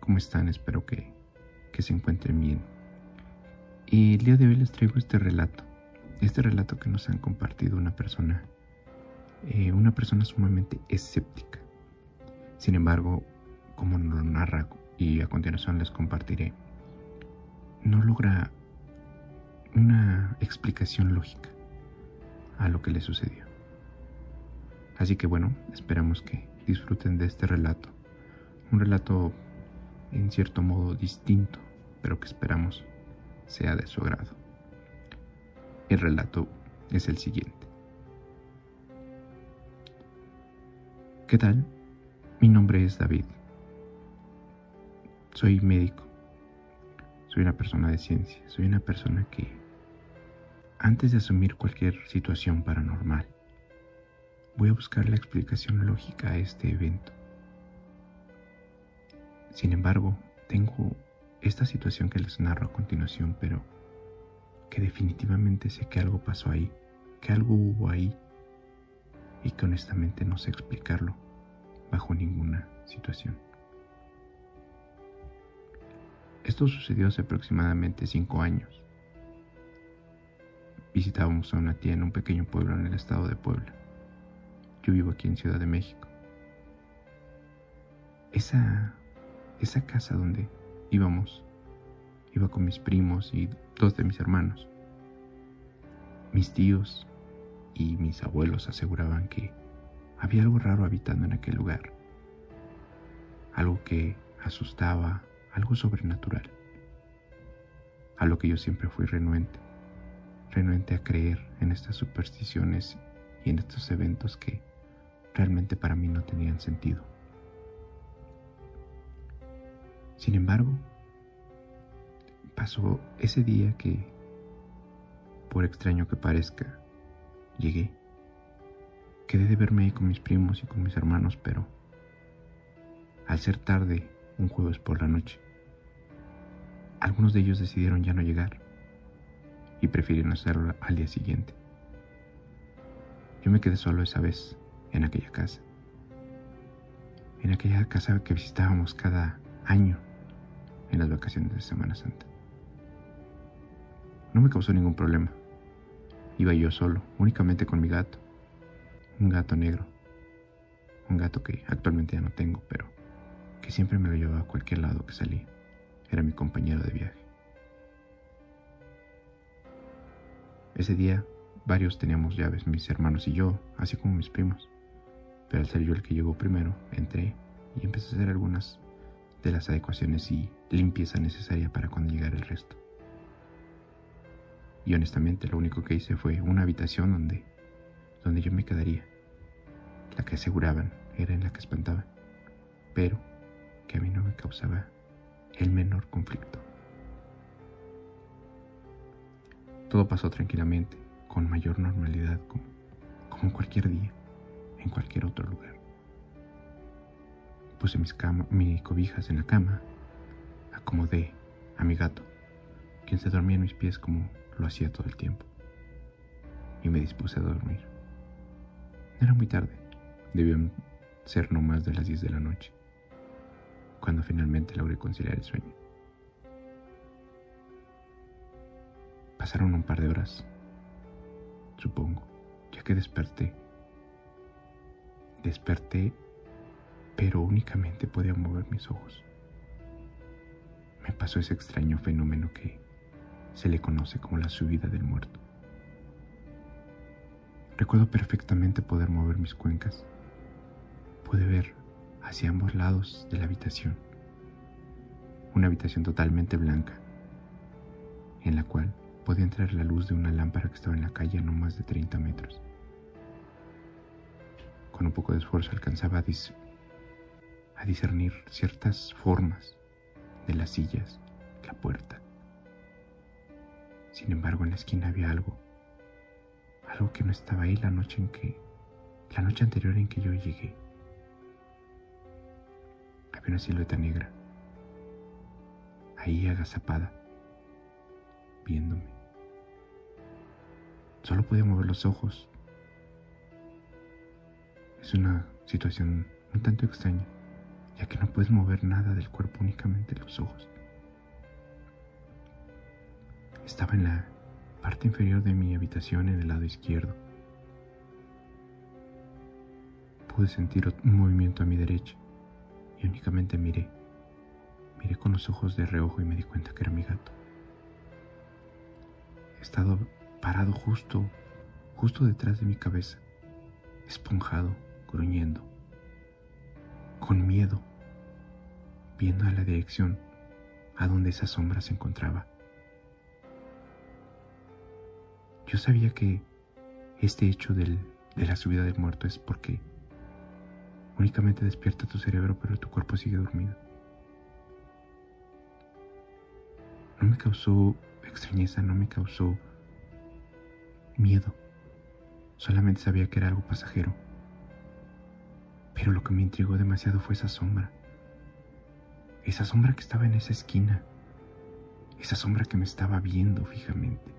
¿Cómo están? Espero que, que se encuentren bien. Y el día de hoy les traigo este relato. Este relato que nos han compartido una persona, eh, una persona sumamente escéptica. Sin embargo, como nos lo narra y a continuación les compartiré, no logra una explicación lógica a lo que le sucedió. Así que bueno, esperamos que disfruten de este relato. Un relato en cierto modo distinto, pero que esperamos sea de su agrado. El relato es el siguiente. ¿Qué tal? Mi nombre es David. Soy médico. Soy una persona de ciencia. Soy una persona que, antes de asumir cualquier situación paranormal, voy a buscar la explicación lógica a este evento. Sin embargo, tengo esta situación que les narro a continuación, pero que definitivamente sé que algo pasó ahí, que algo hubo ahí y que honestamente no sé explicarlo bajo ninguna situación. Esto sucedió hace aproximadamente cinco años. Visitábamos a una tía en un pequeño pueblo en el estado de Puebla. Yo vivo aquí en Ciudad de México. Esa, esa casa donde íbamos, iba con mis primos y dos de mis hermanos. Mis tíos y mis abuelos aseguraban que había algo raro habitando en aquel lugar. Algo que asustaba, algo sobrenatural. A lo que yo siempre fui renuente, renuente a creer en estas supersticiones y en estos eventos que realmente para mí no tenían sentido. Sin embargo, pasó ese día que, por extraño que parezca, llegué. Quedé de verme ahí con mis primos y con mis hermanos, pero al ser tarde, un jueves por la noche, algunos de ellos decidieron ya no llegar y prefirieron hacerlo al día siguiente. Yo me quedé solo esa vez en aquella casa. En aquella casa que visitábamos cada año en las vacaciones de Semana Santa. No me causó ningún problema. Iba yo solo, únicamente con mi gato. Un gato negro. Un gato que actualmente ya no tengo, pero que siempre me lo llevaba a cualquier lado que salía. Era mi compañero de viaje. Ese día varios teníamos llaves, mis hermanos y yo, así como mis primos pero al ser yo el que llegó primero, entré y empecé a hacer algunas de las adecuaciones y limpieza necesaria para cuando llegara el resto. Y honestamente lo único que hice fue una habitación donde, donde yo me quedaría. La que aseguraban era en la que espantaban, pero que a mí no me causaba el menor conflicto. Todo pasó tranquilamente, con mayor normalidad, como, como cualquier día en cualquier otro lugar. Puse mis, mis cobijas en la cama, acomodé a mi gato, quien se dormía en mis pies como lo hacía todo el tiempo, y me dispuse a dormir. Era muy tarde, debían ser no más de las 10 de la noche, cuando finalmente logré conciliar el sueño. Pasaron un par de horas, supongo, ya que desperté Desperté, pero únicamente podía mover mis ojos. Pasó ese extraño fenómeno que se le conoce como la subida del muerto. Recuerdo perfectamente poder mover mis cuencas. Pude ver hacia ambos lados de la habitación. Una habitación totalmente blanca, en la cual podía entrar la luz de una lámpara que estaba en la calle a no más de 30 metros con un poco de esfuerzo alcanzaba a, discernir ciertas formas de las sillas, la puerta. Sin embargo, en la esquina había algo, algo que no estaba ahí la noche en que, la noche anterior en que yo llegué. Había una silueta negra, ahí agazapada, viéndome. Solo podía mover los ojos es una situación un tanto extraña, ya que no puedes mover nada del cuerpo, únicamente los ojos. Estaba en la parte inferior de mi habitación en el lado izquierdo. Pude sentir un movimiento a mi derecha y únicamente miré. Miré con los ojos de reojo y me di cuenta que era mi gato. He estado parado justo, justo detrás de mi cabeza, esponjado, gruñendo, con miedo, viendo a la dirección a donde esa sombra se encontraba. Yo sabía que este hecho de la subida del muerto es porque únicamente despierta tu cerebro, pero tu cuerpo sigue dormido. No me causó extrañeza, no me causó miedo. Solamente sabía que era algo pasajero. Pero lo que me intrigó demasiado fue esa sombra. Esa sombra que estaba en esa esquina. Esa sombra que me estaba viendo fijamente.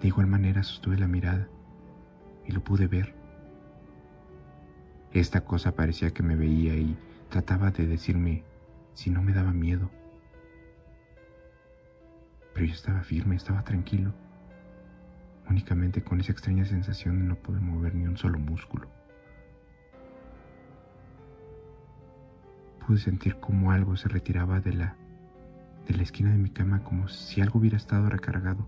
De igual manera sostuve la mirada y lo pude ver. Esta cosa parecía que me veía y trataba de decirme si no me daba miedo. Pero yo estaba firme, estaba tranquilo, únicamente con esa extraña sensación de no poder mover ni un solo músculo. Pude sentir como algo se retiraba de la de la esquina de mi cama como si algo hubiera estado recargado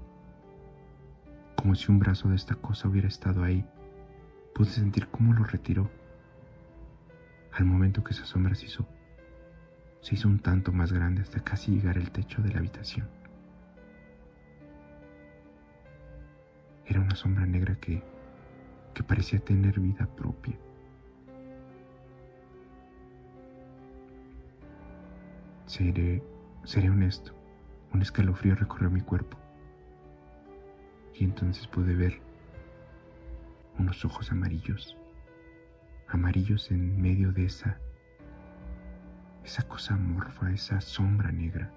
como si un brazo de esta cosa hubiera estado ahí. Pude sentir cómo lo retiró. Al momento que esa sombra se hizo, se hizo un tanto más grande hasta casi llegar al techo de la habitación. Era una sombra negra que, que parecía tener vida propia. Seré, seré honesto, un escalofrío recorrió mi cuerpo y entonces pude ver unos ojos amarillos, amarillos en medio de esa, esa cosa amorfa, esa sombra negra.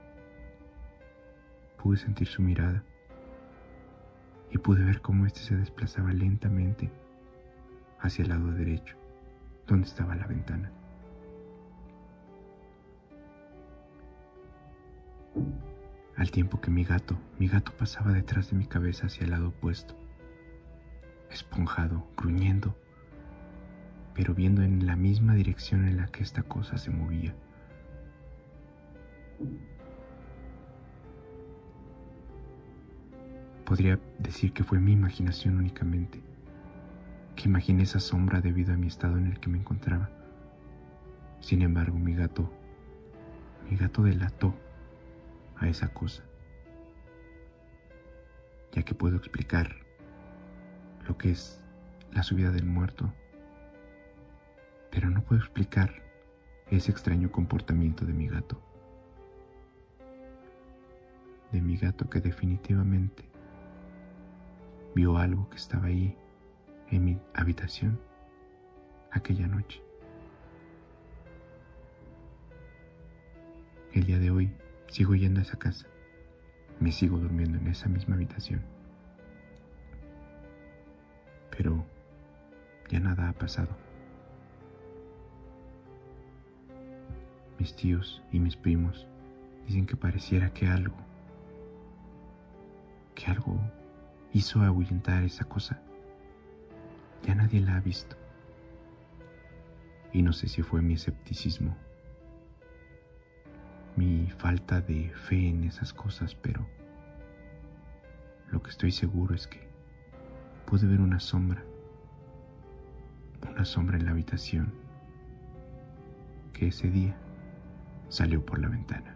Pude sentir su mirada y pude ver cómo éste se desplazaba lentamente hacia el lado derecho, donde estaba la ventana. Al tiempo que mi gato, mi gato pasaba detrás de mi cabeza hacia el lado opuesto, esponjado, gruñendo, pero viendo en la misma dirección en la que esta cosa se movía. Podría decir que fue mi imaginación únicamente, que imaginé esa sombra debido a mi estado en el que me encontraba. Sin embargo, mi gato, mi gato delató a esa cosa, ya que puedo explicar lo que es la subida del muerto, pero no puedo explicar ese extraño comportamiento de mi gato, de mi gato que definitivamente vio algo que estaba ahí en mi habitación aquella noche. El día de hoy Sigo yendo a esa casa. Me sigo durmiendo en esa misma habitación. Pero ya nada ha pasado. Mis tíos y mis primos dicen que pareciera que algo, que algo hizo ahuyentar esa cosa. Ya nadie la ha visto. Y no sé si fue mi escepticismo mi falta de fe en esas cosas, pero lo que estoy seguro es que pude ver una sombra, una sombra en la habitación que ese día salió por la ventana.